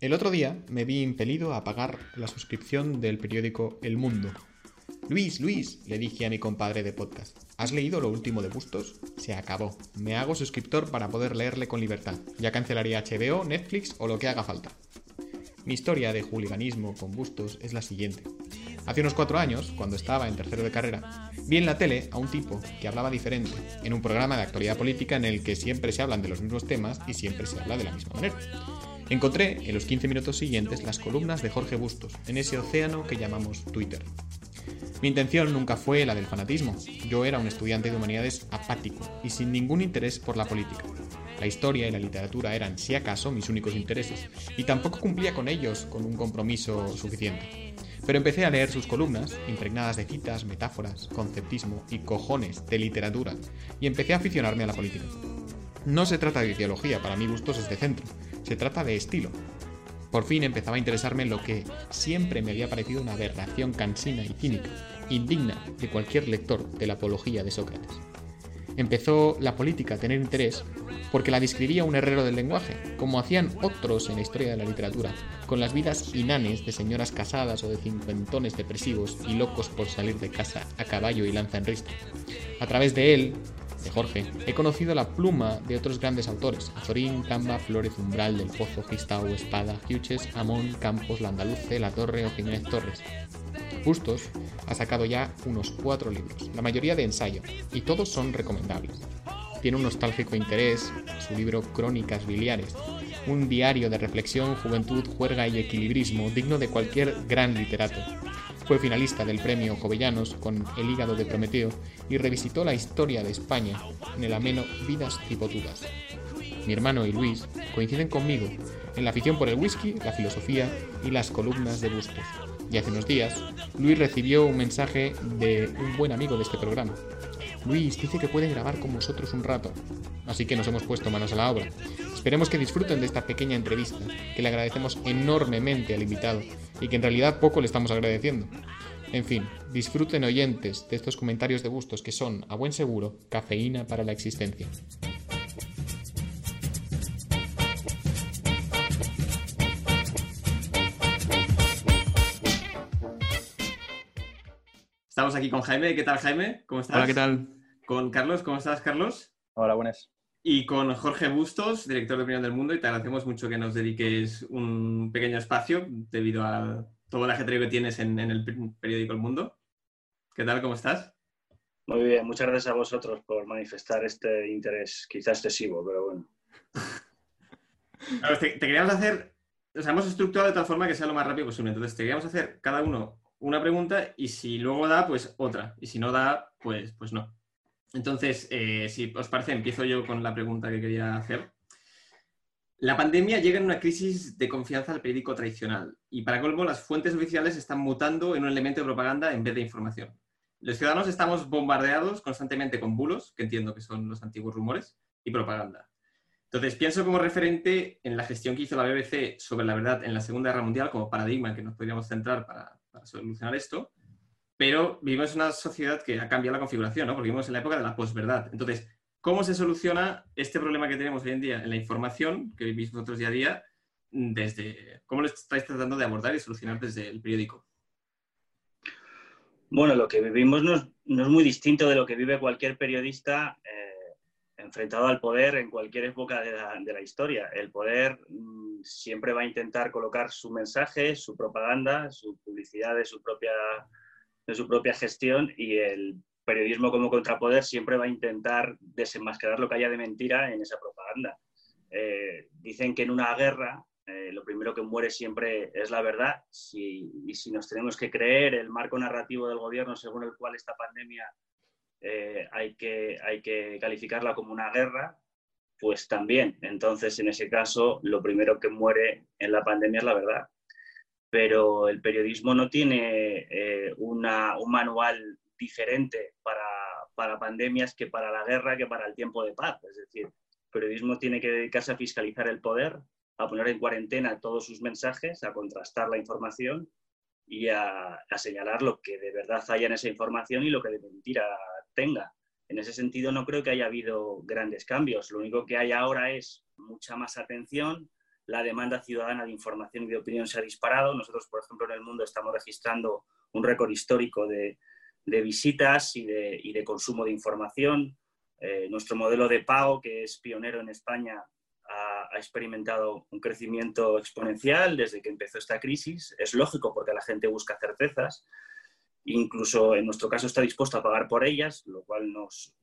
El otro día me vi impelido a pagar la suscripción del periódico El Mundo. Luis, Luis, le dije a mi compadre de podcast, ¿has leído lo último de Bustos? Se acabó. Me hago suscriptor para poder leerle con libertad. Ya cancelaría HBO, Netflix o lo que haga falta. Mi historia de hooliganismo con Bustos es la siguiente. Hace unos cuatro años, cuando estaba en tercero de carrera, vi en la tele a un tipo que hablaba diferente, en un programa de actualidad política en el que siempre se hablan de los mismos temas y siempre se habla de la misma manera. Encontré en los 15 minutos siguientes las columnas de Jorge Bustos, en ese océano que llamamos Twitter. Mi intención nunca fue la del fanatismo. Yo era un estudiante de humanidades apático y sin ningún interés por la política. La historia y la literatura eran, si acaso, mis únicos intereses, y tampoco cumplía con ellos con un compromiso suficiente. Pero empecé a leer sus columnas, impregnadas de citas, metáforas, conceptismo y cojones de literatura, y empecé a aficionarme a la política. No se trata de ideología, para mí Bustos es de centro, se trata de estilo. Por fin empezaba a interesarme en lo que siempre me había parecido una aberración cansina y cínica, indigna de cualquier lector de la apología de Sócrates. Empezó la política a tener interés porque la describía un herrero del lenguaje, como hacían otros en la historia de la literatura, con las vidas inanes de señoras casadas o de cincuentones depresivos y locos por salir de casa a caballo y lanza en rista. A través de él, de Jorge, he conocido la pluma de otros grandes autores, Azorín, Camba, Flores Umbral, Del Pozo, Gistao, Espada, Huches, Amón, Campos, Landaluce, La Torre o Jiménez Torres. Bustos ha sacado ya unos cuatro libros, la mayoría de ensayo, y todos son recomendables. Tiene un nostálgico interés, su libro Crónicas Biliares, un diario de reflexión, juventud, juerga y equilibrismo digno de cualquier gran literato. Fue finalista del premio Jovellanos con El hígado de Prometeo y revisitó la historia de España en el ameno Vidas Cipotudas. Mi hermano y Luis coinciden conmigo en la afición por el whisky, la filosofía y las columnas de Bustos. Y hace unos días, Luis recibió un mensaje de un buen amigo de este programa. Luis dice que puede grabar con vosotros un rato, así que nos hemos puesto manos a la obra. Esperemos que disfruten de esta pequeña entrevista, que le agradecemos enormemente al invitado y que en realidad poco le estamos agradeciendo. En fin, disfruten oyentes de estos comentarios de gustos que son, a buen seguro, cafeína para la existencia. Estamos aquí con Jaime. ¿Qué tal, Jaime? ¿Cómo estás? Hola, ¿qué tal? Con Carlos. ¿Cómo estás, Carlos? Hola, buenas. Y con Jorge Bustos, director de Opinión del Mundo, y te agradecemos mucho que nos dediques un pequeño espacio debido a todo el ajetreo que tienes en, en el periódico El Mundo. ¿Qué tal? ¿Cómo estás? Muy bien, muchas gracias a vosotros por manifestar este interés, quizás excesivo, pero bueno. Claro, te, te queríamos hacer, o sea, hemos estructurado de tal forma que sea lo más rápido posible. Entonces, te queríamos hacer cada uno una pregunta y si luego da, pues otra. Y si no da, pues, pues no. Entonces, eh, si os parece, empiezo yo con la pregunta que quería hacer. La pandemia llega en una crisis de confianza al periódico tradicional y para colmo las fuentes oficiales están mutando en un elemento de propaganda en vez de información. Los ciudadanos estamos bombardeados constantemente con bulos, que entiendo que son los antiguos rumores, y propaganda. Entonces, pienso como referente en la gestión que hizo la BBC sobre la verdad en la Segunda Guerra Mundial como paradigma en que nos podríamos centrar para, para solucionar esto, pero vivimos en una sociedad que ha cambiado la configuración, ¿no? Porque vivimos en la época de la posverdad. Entonces, ¿cómo se soluciona este problema que tenemos hoy en día en la información que vivís vosotros día a día? Desde, ¿Cómo lo estáis tratando de abordar y solucionar desde el periódico? Bueno, lo que vivimos no es, muy distinto de lo que vive cualquier periodista eh, enfrentado al poder en cualquier época de la, historia. El poder mmm, siempre va a intentar colocar su mensaje, su propaganda, su publicidad de su propia, de su propia gestión y el periodismo como contrapoder siempre va a intentar desenmascarar lo que haya de mentira en esa propaganda. Eh, dicen que en una guerra eh, lo primero que muere siempre es la verdad y si nos tenemos que creer el marco narrativo del gobierno según el cual esta pandemia eh, hay, que, hay que calificarla como una guerra, pues también. Entonces, en ese caso, lo primero que muere en la pandemia es la verdad. Pero el periodismo no tiene eh, una, un manual diferente para, para pandemias que para la guerra, que para el tiempo de paz. Es decir, el periodismo tiene que dedicarse a fiscalizar el poder, a poner en cuarentena todos sus mensajes, a contrastar la información y a, a, señalar lo que de verdad haya en esa información y lo que de mentira tenga. En ese sentido no creo que haya habido grandes cambios. Lo único que hay ahora es mucha más atención, la demanda ciudadana de información y de opinión se ha disparado. Nosotros, por ejemplo, en el mundo estamos registrando un récord histórico de, visitas y de, consumo de información. Eh, nuestro modelo de pago, que es pionero en España, ha, experimentado un crecimiento exponencial desde que empezó esta crisis. Es lógico porque la gente busca certezas. Incluso en nuestro caso está dispuesto a pagar por ellas, lo cual nos,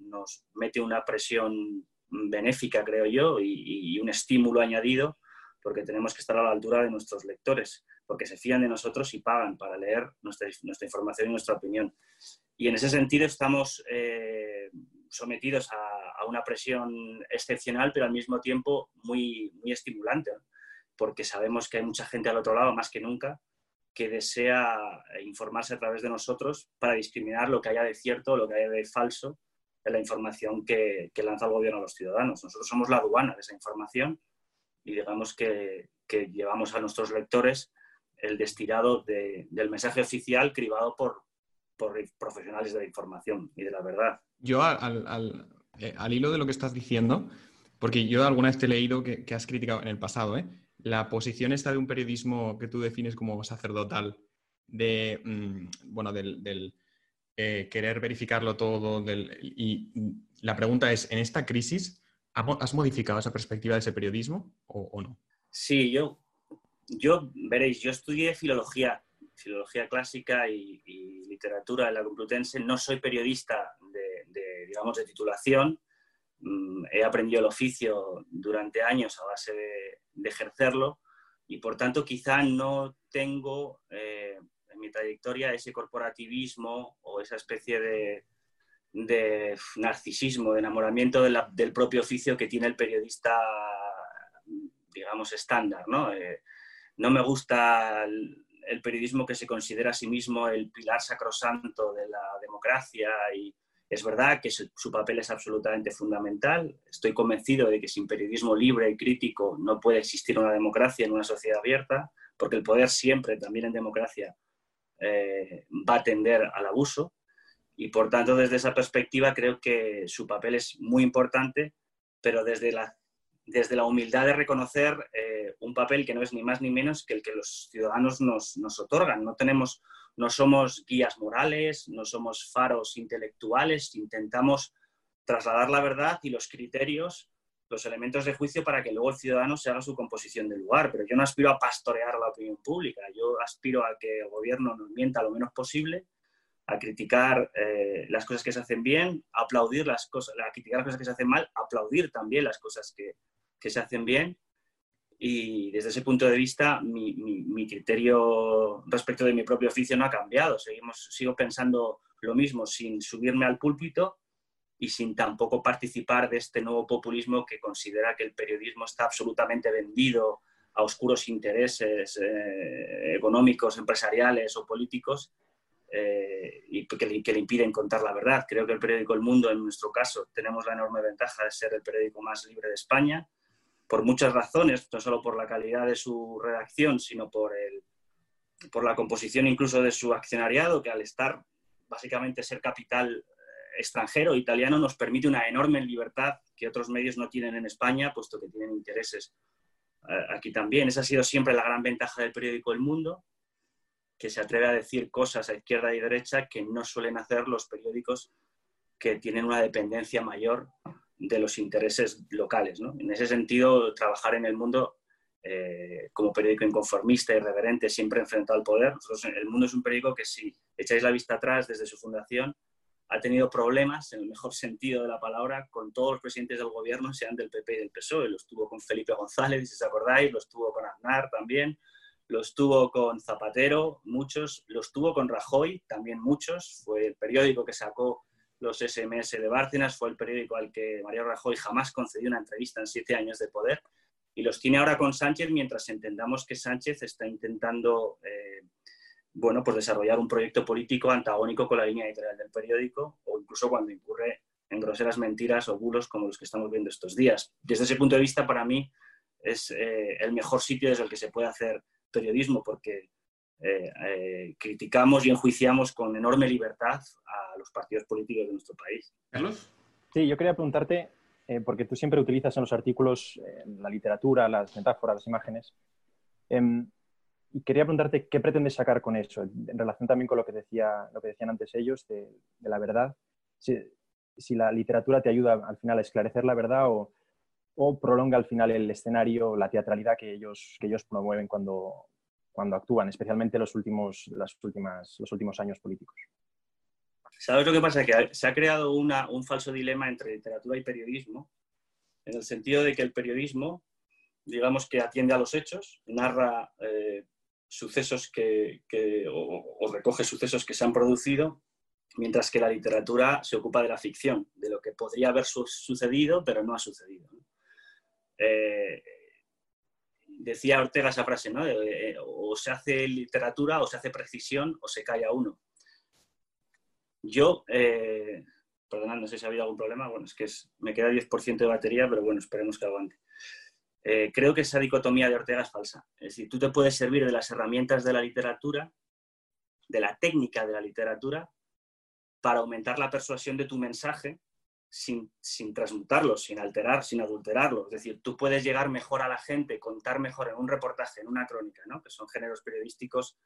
mete una presión benéfica, creo yo, y un estímulo añadido porque tenemos que estar a la altura de nuestros lectores, porque se fían de nosotros y pagan para leer nuestra, información y nuestra opinión. Y en ese sentido estamos eh, sometidos a, una presión excepcional, pero al mismo tiempo muy, estimulante, porque sabemos que hay mucha gente al otro lado, más que nunca, que desea informarse a través de nosotros para discriminar lo que haya de cierto, lo que haya de falso en la información que lanza el gobierno a los ciudadanos. Nosotros somos la aduana de esa información y digamos que, llevamos a nuestros lectores el destilado del mensaje oficial cribado por, profesionales de la información y de la verdad. Yo al, eh, al, hilo de lo que estás diciendo, porque yo alguna vez te he leído que, has criticado en el pasado, ¿eh? la posición esta de un periodismo que tú defines como sacerdotal, de, mm, bueno, del, eh, querer verificarlo todo, y la pregunta es, en esta crisis, ¿Has modificado esa perspectiva de ese periodismo o, no? Sí, yo, yo, veréis, yo estudié filología, filología clásica y, literatura en la Complutense. No soy periodista de, digamos, de titulación. Mm, he aprendido el oficio durante años a base de, ejercerlo y, por tanto, quizá no tengo eh, en mi trayectoria ese corporativismo o esa especie de, de narcisismo, de enamoramiento del propio oficio que tiene el periodista, digamos, estándar. No, eh, no me gusta el, periodismo que se considera a sí mismo el pilar sacrosanto de la democracia y es verdad que su, papel es absolutamente fundamental. Estoy convencido de que sin periodismo libre y crítico no puede existir una democracia en una sociedad abierta, porque el poder siempre, también en democracia, eh, va a tender al abuso. Y por tanto, desde esa perspectiva, creo que su papel es muy importante, pero desde la, desde la humildad de reconocer eh, un papel que no es ni más ni menos que el que los ciudadanos nos, nos otorgan. No, tenemos, no somos guías morales, no somos faros intelectuales, intentamos trasladar la verdad y los criterios, los elementos de juicio para que luego el ciudadano se haga su composición del lugar. Pero yo no aspiro a pastorear la opinión pública, yo aspiro a que el gobierno nos mienta lo menos posible a criticar eh, las cosas que se hacen bien, a aplaudir las cosas, a criticar las cosas que se hacen mal, aplaudir también las cosas que, que se hacen bien. Y desde ese punto de vista, mi, mi, criterio respecto de mi propio oficio no ha cambiado. Seguimos, sigo pensando lo mismo sin subirme al púlpito y sin tampoco participar de este nuevo populismo que considera que el periodismo está absolutamente vendido a oscuros intereses eh, económicos, empresariales o políticos eh, y que que le, impiden contar la verdad. Creo que el periódico El Mundo, en nuestro caso, tenemos la enorme ventaja de ser el periódico más libre de España, por muchas razones, no solo por la calidad de su redacción, sino por, el, por la composición incluso de su accionariado, que al estar básicamente ser capital eh, extranjero, italiano, nos permite una enorme libertad que otros medios no tienen en España, puesto que tienen intereses eh, aquí también. Esa ha sido siempre la gran ventaja del periódico El Mundo que se atreve a decir cosas a izquierda y derecha que no suelen hacer los periódicos que tienen una dependencia mayor de los intereses locales. En ese sentido, trabajar en el mundo eh, como periódico inconformista, irreverente, siempre enfrentado al poder. el mundo es un periódico que si echáis la vista atrás desde su fundación, ha tenido problemas, en el mejor sentido de la palabra, con todos los presidentes del gobierno, sean del PP y del PSOE. Los tuvo con Felipe González, si os acordáis, los tuvo con Aznar también, los tuvo con Zapatero, muchos, los tuvo con Rajoy, también muchos, fue el periódico que sacó los SMS de Bárcenas, fue el periódico al que María Rajoy jamás concedió una entrevista en siete años de poder, y los tiene ahora con Sánchez mientras entendamos que Sánchez está intentando eh, bueno, pues desarrollar un proyecto político antagónico con la línea editorial del periódico, o incluso cuando incurre en groseras mentiras o bulos como los que estamos viendo estos días. Desde ese punto de vista, para mí, es eh, el mejor sitio desde el que se puede hacer periodismo porque eh, eh, criticamos y enjuiciamos con enorme libertad a los partidos políticos de nuestro país. Carlos. Sí, yo quería preguntarte eh, porque tú siempre utilizas en los artículos la literatura, las metáforas, las imágenes. Em, y quería preguntarte qué pretendes sacar con eso, en relación también con lo que, decía, lo que decían antes ellos de, la verdad. Si, la literatura te ayuda al final a esclarecer la verdad o, o prolonga al final el escenario, la teatralidad que ellos, promueven cuando, actúan, especialmente los últimos, las últimas, los últimos años políticos. ¿Sabes lo que pasa? Que se ha creado un falso dilema entre literatura y periodismo, en el sentido de que el periodismo, digamos que atiende a los hechos, narra eh, sucesos que, o, recoge sucesos que se han producido, mientras que la literatura se ocupa de la ficción, de lo que podría haber sucedido, pero no ha sucedido. Eh, decía Ortega esa frase, ¿no? Eh, o se hace literatura, o se hace precisión, o se calla uno. Yo, eh, perdonad, no sé si ha habido algún problema, bueno, es que me queda 10% de batería, pero bueno, esperemos que aguante. Eh, creo que esa dicotomía de Ortega es falsa. Es decir, tú te puedes servir de las herramientas de la literatura, de la técnica de la literatura, para aumentar la persuasión de tu mensaje sin, sin, transmutarlo, sin alterar, sin adulterarlo. Es decir, tú puedes llegar mejor a la gente, contar mejor en un reportaje, en una crónica, ¿no? que son géneros periodísticos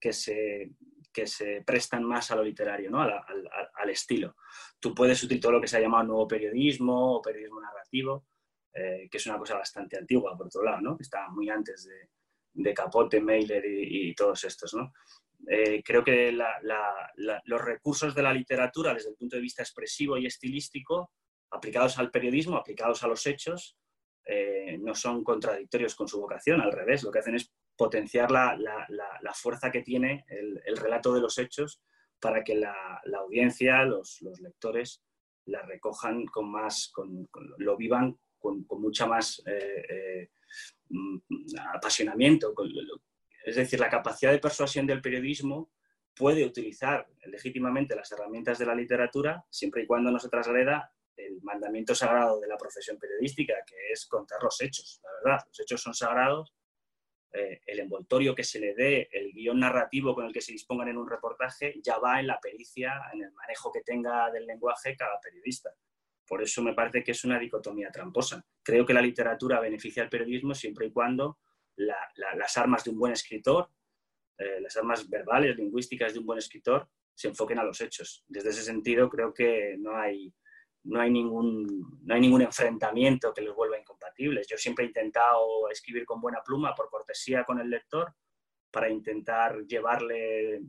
que se, que se prestan más a lo literario, ¿no? al, al, estilo. Tú puedes utilizar todo lo que se ha llamado nuevo periodismo o periodismo narrativo, eh, que es una cosa bastante antigua, por otro lado, ¿no? está muy antes de, de Capote, Mailer y, y, todos estos. ¿no? Eh, creo que los recursos de la literatura desde el punto de vista expresivo y estilístico, aplicados al periodismo, aplicados a los hechos, eh, no son contradictorios con su vocación, al revés, lo que hacen es potenciar la, fuerza que tiene el, relato de los hechos para que la, audiencia, los, lectores, la recojan con más, lo vivan con, mucha más eh, mm, apasionamiento, es decir, la capacidad de persuasión del periodismo puede utilizar legítimamente las herramientas de la literatura siempre y cuando no se traslada el mandamiento sagrado de la profesión periodística, que es contar los hechos. La verdad, los hechos son sagrados. Eh, el envoltorio que se le dé, el guion narrativo con el que se dispongan en un reportaje, ya va en la pericia, en el manejo que tenga del lenguaje cada periodista. Por eso me parece que es una dicotomía tramposa. Creo que la literatura beneficia al periodismo siempre y cuando las armas de un buen escritor, eh, las armas verbales, lingüísticas de un buen escritor, se enfoquen a los hechos. Desde ese sentido, creo que no hay, no hay, ningún, no hay ningún enfrentamiento que los vuelva incompatibles. Yo siempre he intentado escribir con buena pluma, por cortesía con el lector, para intentar llevarle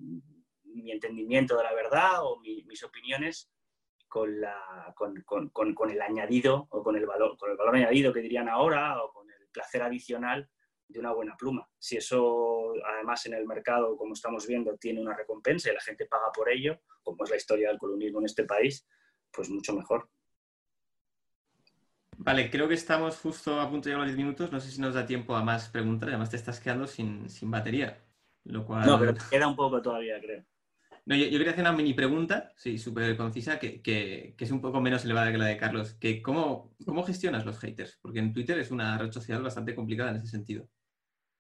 mi entendimiento de la verdad o mis opiniones con, la, con, con, con, el añadido o con el, valor, con el valor añadido que dirían ahora o con el placer adicional de una buena pluma. Si eso, además, en el mercado, como estamos viendo, tiene una recompensa y la gente paga por ello, como es la historia del columnismo en este país, pues mucho mejor. Vale, creo que estamos justo a punto de llegar a los 10 minutos. No sé si nos da tiempo a más preguntas. Además, te estás quedando sin, batería. Lo cual... No, pero queda un poco todavía, creo. No, yo, quería hacer una mini pregunta, sí, súper concisa, que, que, es un poco menos elevada que la de Carlos. Que ¿cómo, ¿Cómo gestionas los haters? Porque en Twitter es una red social bastante complicada en ese sentido.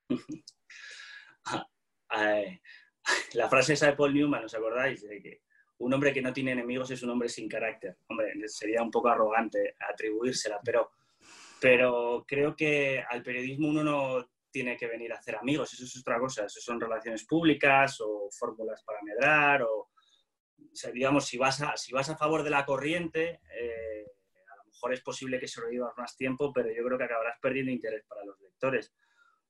La frase de Paul Newman, ¿os acordáis? De que un hombre que no tiene enemigos es un hombre sin carácter. Hombre, sería un poco arrogante atribuírsela, pero, pero creo que al periodismo uno no tiene que venir a hacer amigos, eso es otra cosa, eso son relaciones públicas o fórmulas para medrar o, digamos, si vas, a, si vas a favor de la corriente, eh, a lo mejor es posible que sobrevivas más tiempo, pero yo creo que acabarás perdiendo interés para los lectores.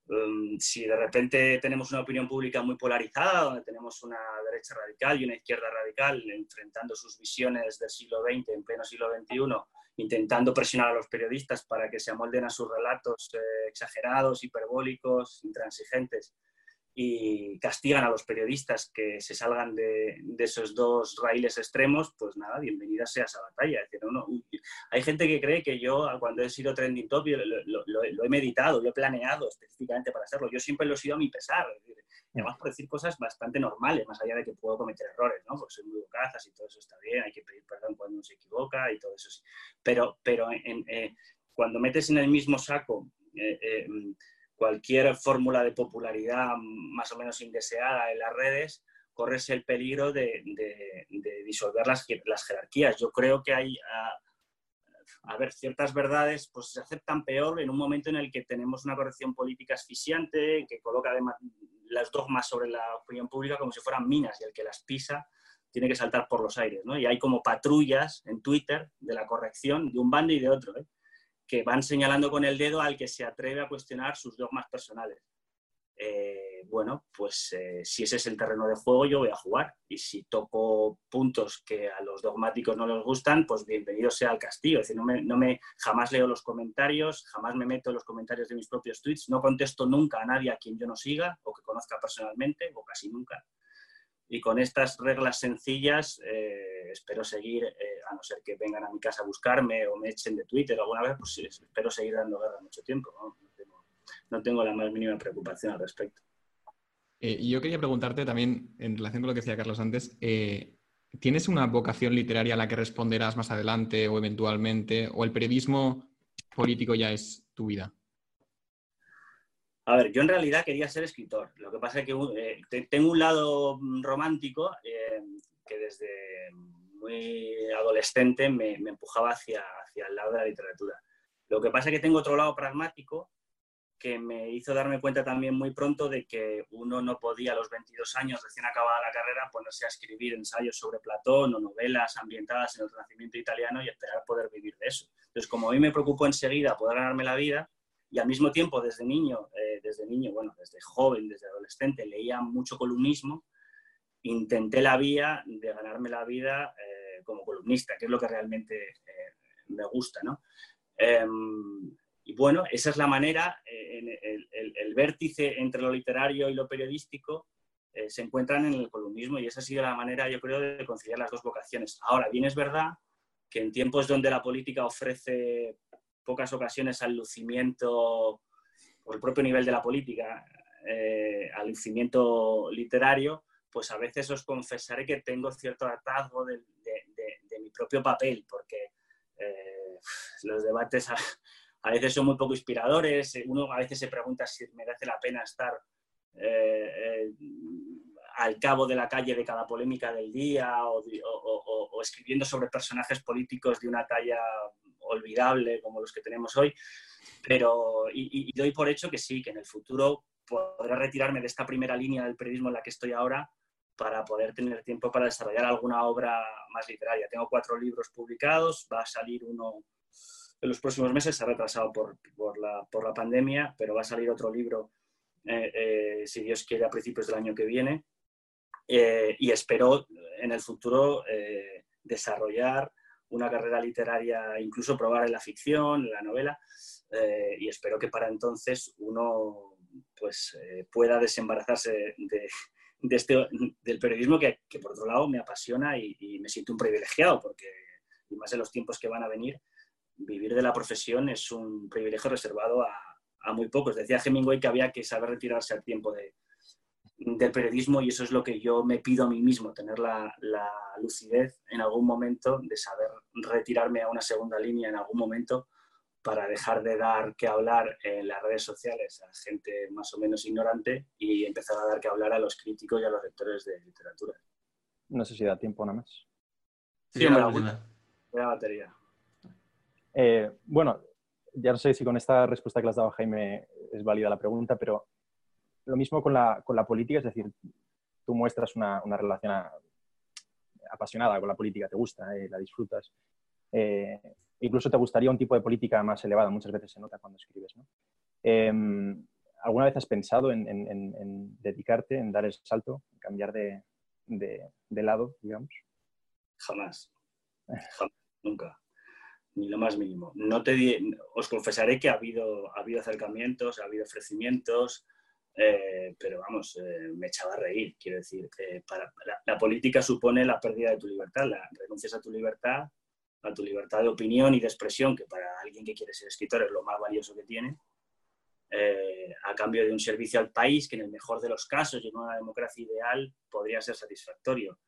Um, si de repente tenemos una opinión pública muy polarizada, donde tenemos una derecha radical y una izquierda radical enfrentando sus visiones del siglo XX en pleno siglo XXI, intentando presionar a los periodistas para que se amolden a sus relatos eh, exagerados, hiperbólicos, intransigentes, y castigan a los periodistas que se salgan de, esos dos raíles extremos, pues nada, bienvenida sea esa batalla. hay gente que cree que yo, cuando he sido trending topic, lo, he meditado, lo he planeado específicamente para hacerlo. Yo siempre lo he sido a mi pesar. además por decir cosas bastante normales, más allá de que puedo cometer errores, ¿no? Porque soy muy bocazas y todo eso está bien, hay que pedir perdón cuando uno se equivoca y todo eso. Pero, pero eh, cuando metes en el mismo saco... Eh, eh, cualquier fórmula de popularidad más o menos indeseada en las redes, corres el peligro de, disolver las, jerarquías. Yo creo que hay, a ver, ciertas verdades pues se aceptan peor en un momento en el que tenemos una corrección política asfixiante que coloca además las dogmas sobre la opinión pública como si fueran minas y el que las pisa tiene que saltar por los aires, ¿no? Y hay como patrullas en Twitter de la corrección de un bando y de otro, ¿eh? Que van señalando con el dedo al que se atreve a cuestionar sus dogmas personales. Eh, bueno, pues eh, si ese es el terreno de juego, yo voy a jugar. Y si toco puntos que a los dogmáticos no les gustan, pues bienvenido sea al castillo. Es decir, no me, no me, jamás leo los comentarios, jamás me meto en los comentarios de mis propios tweets, no contesto nunca a nadie a quien yo no siga o que conozca personalmente, o casi nunca. Y con estas reglas sencillas eh, espero seguir, a no ser que vengan a mi casa a buscarme o me echen de Twitter alguna vez, pues espero seguir dando guerra mucho tiempo. ¿no? no tengo la más mínima preocupación al respecto. Eh, yo quería preguntarte también, en relación con lo que decía Carlos antes, eh, ¿tienes una vocación literaria a la que responderás más adelante o eventualmente? ¿O el periodismo político ya es tu vida? A ver, yo en realidad quería ser escritor. Lo que pasa es que eh, tengo un lado romántico que desde muy adolescente me, empujaba hacia, hacia el lado de la literatura. Lo que pasa es que tengo otro lado pragmático que me hizo darme cuenta también muy pronto de que uno no podía a los 22 años, recién acabada la carrera, ponerse a escribir ensayos sobre Platón o novelas ambientadas en el Renacimiento italiano y esperar poder vivir de eso. Entonces, como a mí me preocupó enseguida poder ganarme la vida, y al mismo tiempo desde niño, eh, desde niño, bueno, desde joven, desde adolescente, leía mucho columnismo, intenté la vía de ganarme la vida eh, como columnista, que es lo que realmente eh, me gusta, ¿no? Em, y bueno, esa es la manera, eh, el, vértice entre lo literario y lo periodístico se encuentran en el columnismo y esa ha sido la manera, yo creo, de conciliar las dos vocaciones. Ahora, bien es verdad que en tiempos donde la política ofrece pocas ocasiones al lucimiento, por el propio nivel de la política, eh, al lucimiento literario, pues a veces os confesaré que tengo cierto hartazgo de, mi propio papel, porque los debates a veces son muy poco inspiradores, eh, uno a veces se pregunta si merece la pena estar eh, eh, al cabo de la calle de cada polémica del día o, escribiendo sobre personajes políticos de una talla olvidable como los que tenemos hoy, pero y, doy por hecho que sí, que en el futuro podré retirarme de esta primera línea del periodismo en la que estoy ahora para poder tener tiempo para desarrollar alguna obra más literaria. Tengo cuatro libros publicados, va a salir uno en los próximos meses, se ha retrasado por, por, la, por la, pandemia, pero va a salir otro libro, eh, eh, si Dios quiere, a principios del año que viene. Eh, y espero en el futuro desarrollar una carrera literaria, incluso probar en la ficción, en la novela, y espero que para entonces uno pues, pueda desembarazarse de, de este, del periodismo que, que, por otro lado me apasiona y, me siento un privilegiado, porque y más en los tiempos que van a venir, vivir de la profesión es un privilegio reservado a, muy pocos. Decía Hemingway que había que saber retirarse al tiempo de, del periodismo y eso es lo que yo me pido a mí mismo, tener la, lucidez en algún momento de saber retirarme a una segunda línea en algún momento para dejar de dar que hablar en las redes sociales a gente más o menos ignorante y empezar a dar que hablar a los críticos y a los lectores de literatura. No sé si da tiempo nada más. Sí, me la, la batería. Eh, bueno, ya no sé si con esta respuesta que le has dado, Jaime, es válida la pregunta, pero lo mismo con la, con la política, es decir, tú muestras una, una relación apasionada con la política, te gusta, eh, la disfrutas. Eh, incluso te gustaría un tipo de política más elevada, muchas veces se nota cuando escribes. ¿no? Em, ¿Alguna vez has pensado en, dedicarte, en dar el salto, en cambiar de, de, de lado, digamos? Jamás. Jamás. Nunca ni lo más mínimo. No te os confesaré que ha habido, ha habido acercamientos, ha habido ofrecimientos, eh, pero vamos, eh, me echaba a reír. Quiero decir, para, la, política supone la pérdida de tu libertad, la renuncias a tu libertad, a tu libertad de opinión y de expresión, que para alguien que quiere ser escritor es lo más valioso que tiene, eh, a cambio de un servicio al país que en el mejor de los casos y en una democracia ideal podría ser satisfactorio.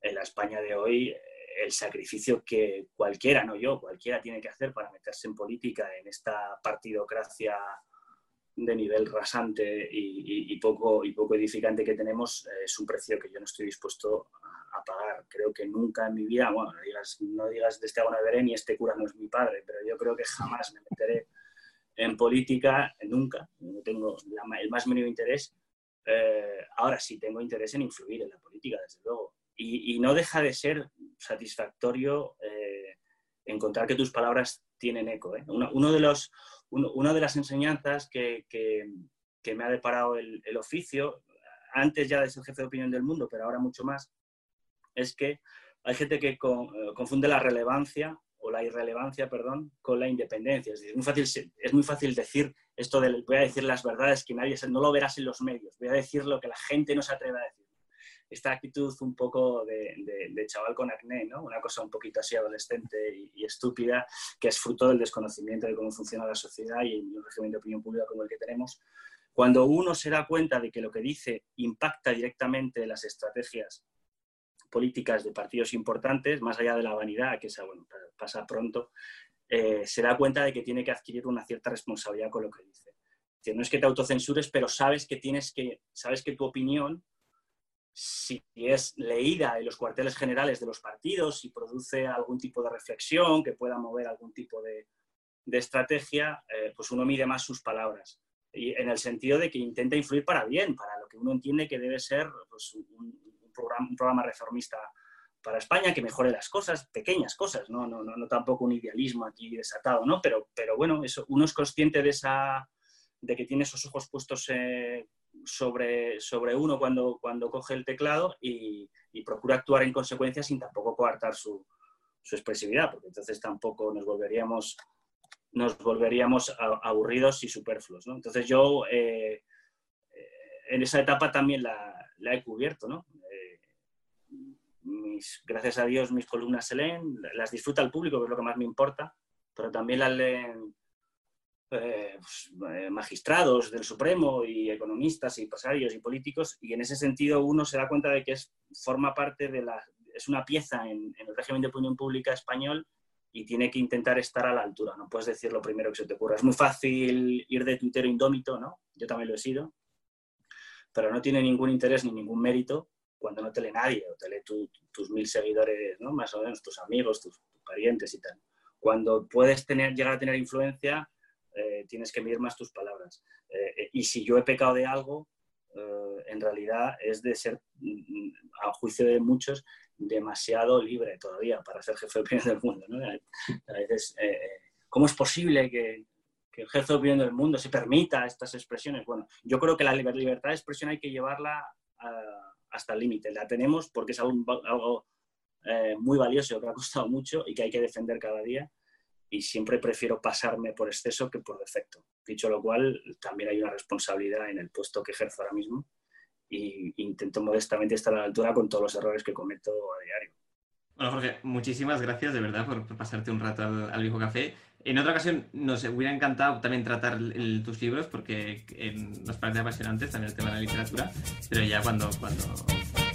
En la España de hoy el sacrificio que cualquiera, no yo, cualquiera tiene que hacer para meterse en política, en esta partidocracia de nivel rasante y, poco, y poco edificante que tenemos eh, es un precio que yo no estoy dispuesto a, pagar. Creo que nunca en mi vida, bueno, no digas, no digas de este agua veré ni este cura no es mi padre, pero yo creo que jamás me meteré en política, nunca, no tengo el más mínimo interés. Eh, ahora sí tengo interés en influir en la política, desde luego. Y, no deja de ser satisfactorio eh, encontrar que tus palabras tienen eco. uno de los una de las enseñanzas que, me ha deparado el, oficio, antes ya de ser jefe de opinión del mundo, pero ahora mucho más, es que hay gente que eh, confunde la relevancia o la irrelevancia, perdón, con la independencia. Es, muy fácil, es muy fácil decir esto de voy a decir las verdades que nadie no lo verás en los medios, voy a decir lo que la gente no se atreve a decir esta actitud un poco de, chaval con acné, ¿no? Una cosa un poquito así adolescente y, estúpida, que es fruto del desconocimiento de cómo funciona la sociedad y un régimen de opinión pública como el que tenemos. Cuando uno se da cuenta de que lo que dice impacta directamente las estrategias políticas de partidos importantes, más allá de la vanidad, que esa, bueno, pasa pronto, eh, se da cuenta de que tiene que adquirir una cierta responsabilidad con lo que dice. no es que te autocensures, pero sabes que tienes que, sabes que tu opinión si es leída en los cuarteles generales de los partidos, si produce algún tipo de reflexión que pueda mover algún tipo de, estrategia, eh, pues uno mide más sus palabras. Y en el sentido de que intenta influir para bien, para lo que uno entiende que debe ser pues, un, programa, reformista para España, que mejore las cosas, pequeñas cosas, no, no, no, tampoco un idealismo aquí desatado, ¿no? Pero, pero bueno, eso, uno es consciente de, esa, de que tiene esos ojos puestos eh, sobre, sobre uno cuando, cuando coge el teclado y, procura actuar en consecuencia sin tampoco coartar su, expresividad, porque entonces tampoco nos volveríamos, nos volveríamos aburridos y superfluos. Entonces yo eh, eh, en esa etapa también la, he cubierto. Eh, gracias a Dios mis columnas se leen, las disfruta el público, que es lo que más me importa, pero también las leen eh, pues, eh, magistrados del Supremo y economistas y empresarios y políticos y en ese sentido uno se da cuenta de que es, forma parte de la, es una pieza en, el régimen de opinión pública español y tiene que intentar estar a la altura, no puedes decir lo primero que se te ocurra. Es muy fácil ir de tuitero indómito, ¿no? Yo también lo he sido, pero no tiene ningún interés ni ningún mérito cuando no te lee nadie o te lee tus mil seguidores, ¿no? Más o menos tus amigos, tus, tus parientes y tal. Cuando puedes tener, llegar a tener influencia, eh, tienes que medir más tus palabras. Eh, eh, y si yo he pecado de algo, en realidad es de ser, mm, a juicio de muchos, demasiado libre todavía para ser jefe de opinión del mundo. A veces, ¿cómo es posible que, el jefe de opinión del mundo se permita estas expresiones? Bueno, yo creo que la libertad de expresión hay que llevarla hasta el límite. La tenemos porque es algo muy valioso que ha costado mucho y que hay que defender cada día y siempre prefiero pasarme por exceso que por defecto. Dicho lo cual, también hay una responsabilidad en el puesto que ejerzo ahora mismo y intento modestamente estar a la altura con todos los errores que cometo a diario. Bueno, Jorge, muchísimas gracias de verdad por, pasarte un rato al, viejo café. En otra ocasión nos hubiera encantado también tratar tus libros porque nos parece apasionantes también el tema de la literatura, pero ya cuando, cuando,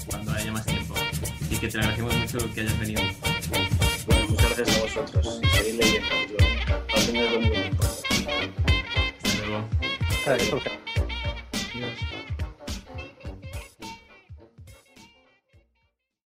cuando haya más tiempo. Así que te agradecemos mucho que hayas venido bueno, muchas gracias a vosotros. Leyendo.